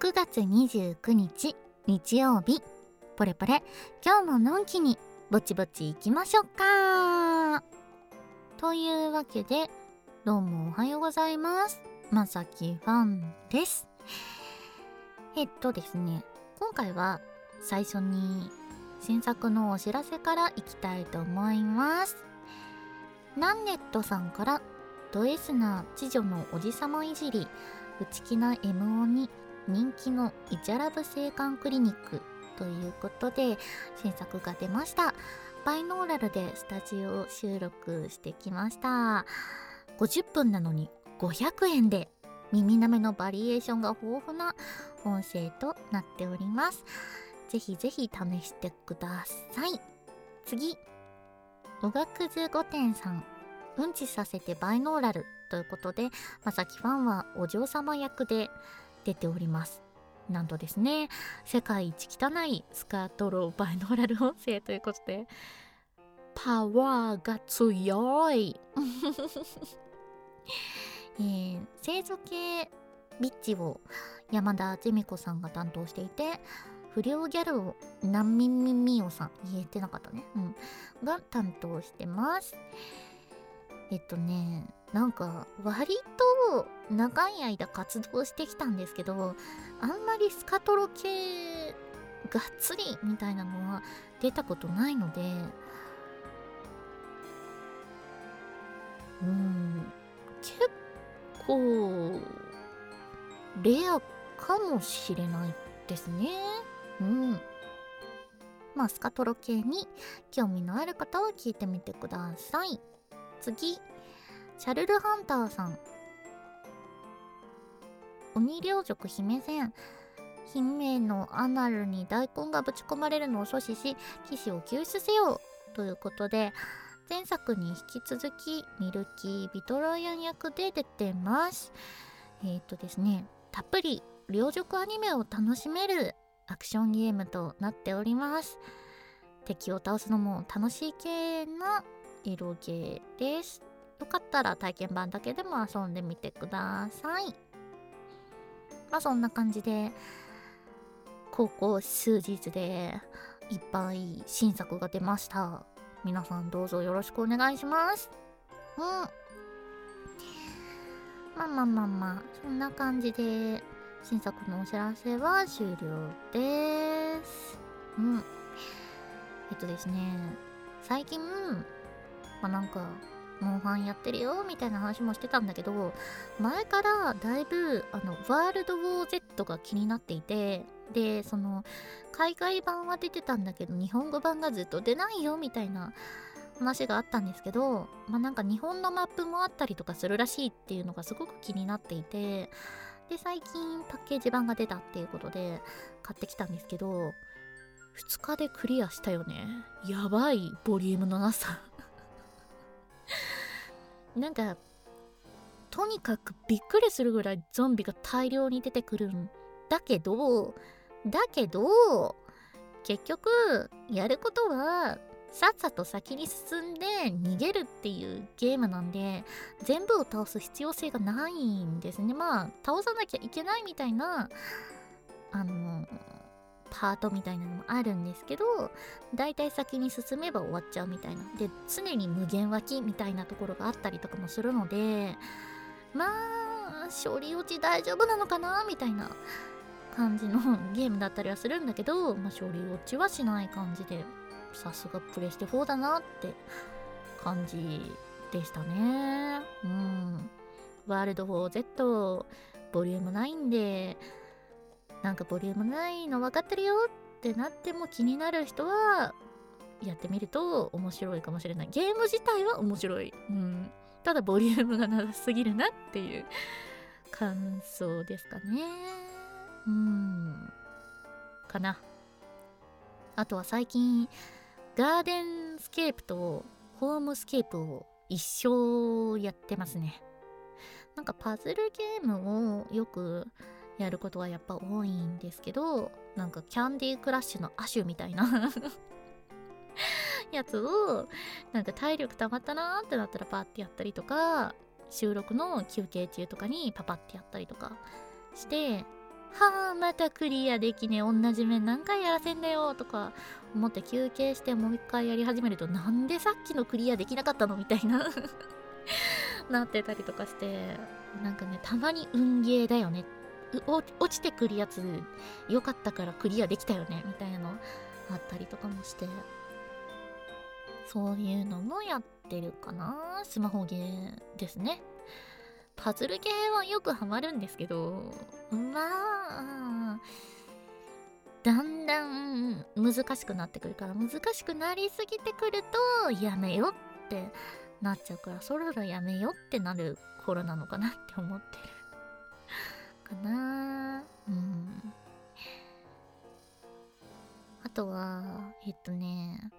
9月29日日曜日。ポレポレ今日ものんきにぼちぼち行きましょうか。というわけでどうもおはようございます。まさきファンです。えっとですね今回は最初に新作のお知らせからいきたいと思います。ナンネットさんからド S な知女のおじさまいじり内気な MO に人気のイチャラブ青函クリニックということで新作が出ました。バイノーラルでスタジオ収録してきました。50分なのに500円で耳なめのバリエーションが豊富な音声となっております。ぜひぜひ試してください。次。おがくず御殿さん。うんちさせてバイノーラルということでまさきファンはお嬢様役で出ております。なんとですね世界一汚いスカートローバイノーラル音声ということでパワーが強い。えー、清楚系ビッチを山田ジミ子さんが担当していて不良ギャルを難民ミミオさん言えてなかったね。うん。が担当してます。えっとねなんか割と長い間活動してきたんですけどあんまりスカトロ系がっつりみたいなのは出たことないのでうん結構レアかもしれないですね。うん。まあスカトロ系に興味のある方は聞いてみてください。次。シャルルハンターさん。鬼領族姫戦。姫のアナルに大根がぶち込まれるのを阻止し騎士を救出せよということで前作に引き続きミルキー・ビトロイアン役で出てます。えっ、とですねたっぷり両族アニメを楽しめるアクションゲームとなっております。敵を倒すのも楽しい系な色ゲーです。よかったら体験版だけでも遊んでみてください。まあそんな感じで高校数日でいっぱい新作が出ました。皆さんどうぞよろしくお願いします。うん。まあまあまあまあそんな感じで新作のお知らせは終了です。うん。えっとですね最近まあなんかモンハンやってるよみたいな話もしてたんだけど前からだいぶあのワールドウォー Z が気になっていてでその海外版は出てたんだけど日本語版がずっと出ないよみたいな話があったんですけどまあなんか日本のマップもあったりとかするらしいっていうのがすごく気になっていてで最近パッケージ版が出たっていうことで買ってきたんですけど2日でクリアしたよね。やばいボリュームのなさ。なんかとにかくびっくりするぐらいゾンビが大量に出てくるんだけどだけど結局やることはさっさと先に進んで逃げるっていうゲームなんで全部を倒す必要性がないんですね。まあ倒さなきゃいけないみたいなあのパートみたいなのもあるんですけどだいたい先に進めば終わっちゃうみたいな。で常に無限脇みたいなところがあったりとかもするのでまあ処理落ち大丈夫なのかなみたいな感じのゲームだったりはするんだけど、まあ、処理落ちはしない感じでさすがプレステ4だなって感じでしたね。うん。ワールド 4Z ボリューム9でなんかボリュームないの分かってるよってなっても気になる人はやってみると面白いかもしれない。ゲーム自体は面白い、うん、ただボリュームがなさすぎるなっていう感想ですかね。うん。かな。あとは最近ガーデンスケープとホームスケープを一生やってますね。なんかパズルゲームをよくやることはやっぱ多いんですけどなんかキャンディークラッシュの亜種みたいな やつをなんか体力溜まったなーってなったらパッてやったりとか収録の休憩中とかにパパってやったりとかしてはあまたクリアできねえ同じ面何回やらせんだよとか思って休憩してもう一回やり始めるとなんでさっきのクリアできなかったのみたいな なってたりとかしてなんかねたまに運ゲーだよねっ落ちてくるやつ良かったからクリアできたよねみたいなのあったりとかもして。そういうのもやってるかなスマホゲーですね。パズル系はよくハマるんですけどまあだんだん難しくなってくるから難しくなりすぎてくるとやめよってなっちゃうからそろそろやめよってなる頃なのかなって思ってる。かな。うん。あとはえっとね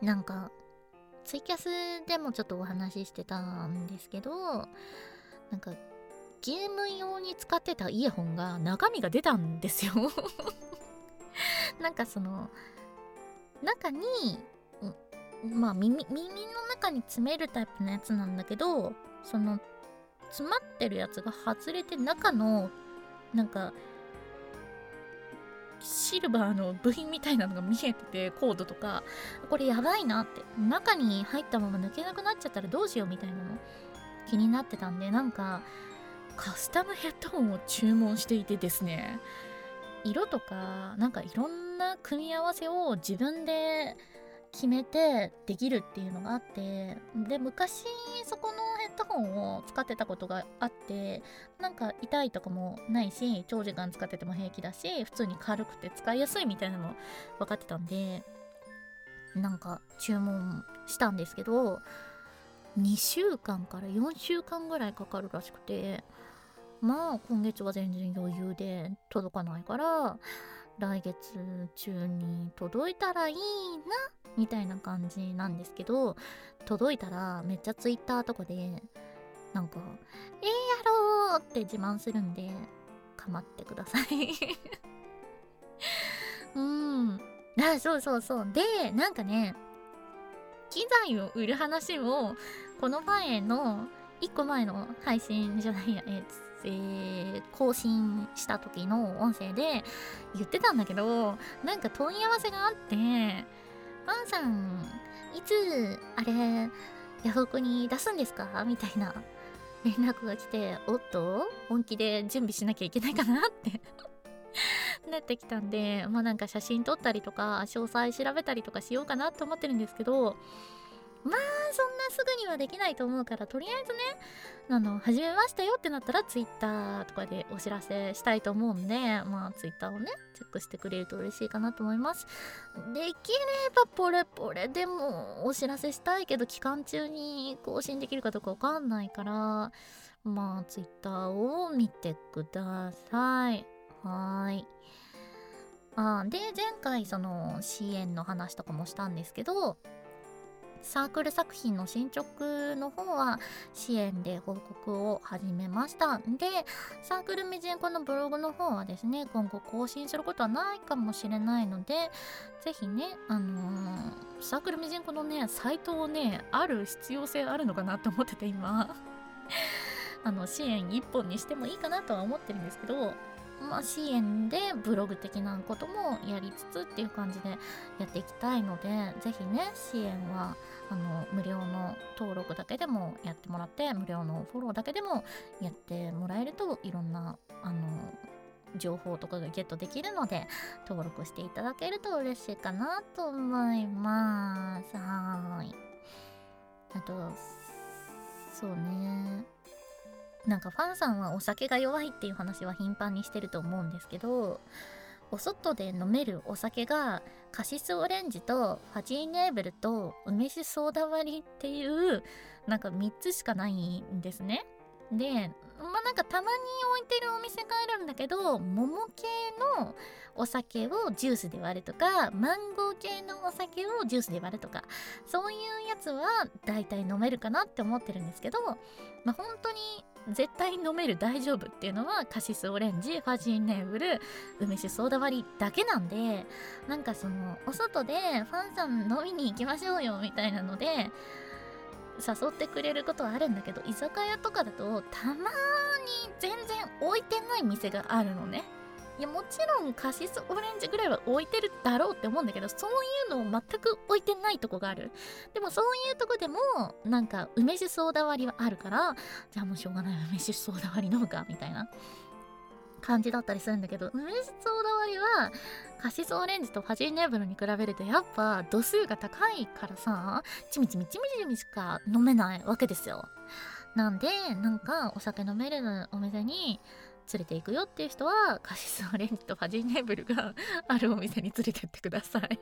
なんかツイキャスでもちょっとお話ししてたんですけどなんかゲーム用に使ってたイヤホンが中身が出たんですよ。なんかその中にまあ耳耳の中に詰めるタイプのやつなんだけどその詰まってるやつが外れて中のなんかシルバーの部品みたいなのが見えててコードとかこれやばいなって。中に入ったまま抜けなくなっちゃったらどうしようみたいなの気になってたんでなんかカスタムヘッドホンを注文していてですね。色とかなんかいろんな組み合わせを自分で決めてできるっていうのがあってで昔そこのヘッドホンを使ってたことがあってなんか痛いとかもないし長時間使ってても平気だし普通に軽くて使いやすいみたいなのも分かってたんでなんか注文したんですけど2週間から4週間ぐらいかかるらしくてまあ今月は全然余裕で届かないから来月中に届いたらいいなみたいな感じなんですけど届いたらめっちゃ Twitter とかでなんか「えー、やろう!」って自慢するんで構ってください うんあそうそうそうでなんかね機材を売る話をこの前の1個前の配信じゃないやええー、更新した時の音声で言ってたんだけどなんか問い合わせがあってパンさん、いつ、あれ、ヤフオクに出すんですか？みたいな 連絡が来て、おっと本気で準備しなきゃいけないかな？って なってきたんで、まあなんか写真撮ったりとか、詳細調べたりとかしようかなと思ってるんですけど、まあそんなすぐにはできないと思うからとりあえずねあの始めましたよってなったら Twitter とかでお知らせしたいと思うんでまあ Twitter をねチェックしてくれると嬉しいかなと思います。できればポレポレ。でもお知らせしたいけど期間中に更新できるかどうかわかんないからまあ Twitter を見てください。はい。あで前回その支援の話とかもしたんですけどサークル作品の進捗の方は支援で報告を始めました。で、サークルミジンコのブログの方はですね、今後更新することはないかもしれないので、ぜひね、あのー、サークルミジンコのね、サイトをね、ある必要性あるのかなって思ってて今 あの、支援1本にしてもいいかなとは思ってるんですけど、まあ、支援でブログ的なこともやりつつっていう感じでやっていきたいので是非ね支援はあの無料の登録だけでもやってもらって無料のフォローだけでもやってもらえるといろんなあの情報とかがゲットできるので登録していただけると嬉しいかなと思います。はい。あとそうね。なんかファンさんはお酒が弱いっていう話は頻繁にしてると思うんですけどお外で飲めるお酒がカシスオレンジとファジーネーブルと梅酒ソーダ割りっていうなんか3つしかないんですね。でまあなんかたまに置いてるお店があるんだけど桃系のお酒をジュースで割るとかマンゴー系のお酒をジュースで割るとかそういうやつは大体飲めるかなって思ってるんですけどまあ本当に絶対飲める大丈夫っていうのはカシスオレンジファジーネーブル梅酒ソーダ割りだけなんでなんかそのお外でファンさん飲みに行きましょうよみたいなので誘ってくれることはあるんだけど居酒屋とかだとたまに全然置いてない店があるのね。いやもちろんカシスオレンジぐらいは置いてるだろうって思うんだけどそういうのを全く置いてないとこがある。でもそういうとこでもなんか梅酒ソーダ割りはあるからじゃあもうしょうがない梅酒ソーダ割り飲むかみたいな。感じだったりするんだけど梅酒ソーダ割りはカシスオレンジとファジーネーブルに比べるとやっぱ度数が高いからさちみちみちみちみしか飲めないわけですよ。なんでなんかお酒飲めるお店に連れて行くよっていう人はカシスオレンジとファジーネーブルがあるお店に連れてってください。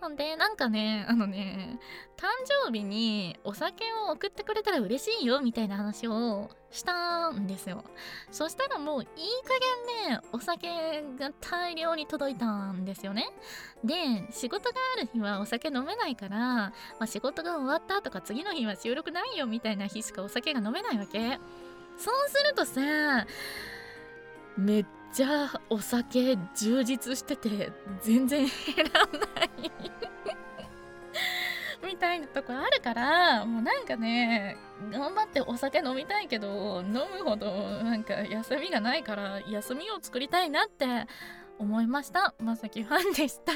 なんでなんかねあのね誕生日にお酒を送ってくれたら嬉しいよみたいな話をしたんですよ。そしたらもういい加減ねお酒が大量に届いたんですよね。で仕事がある日はお酒飲めないから、まあ、仕事が終わったとか次の日は収録ないよみたいな日しかお酒が飲めないわけ。そうするとさめっちゃお酒充実してて全然減らないみたいなとこあるからもうなんかね頑張ってお酒飲みたいけど飲むほどなんか休みがないから休みを作りたいなって思いました。まさきファンでした。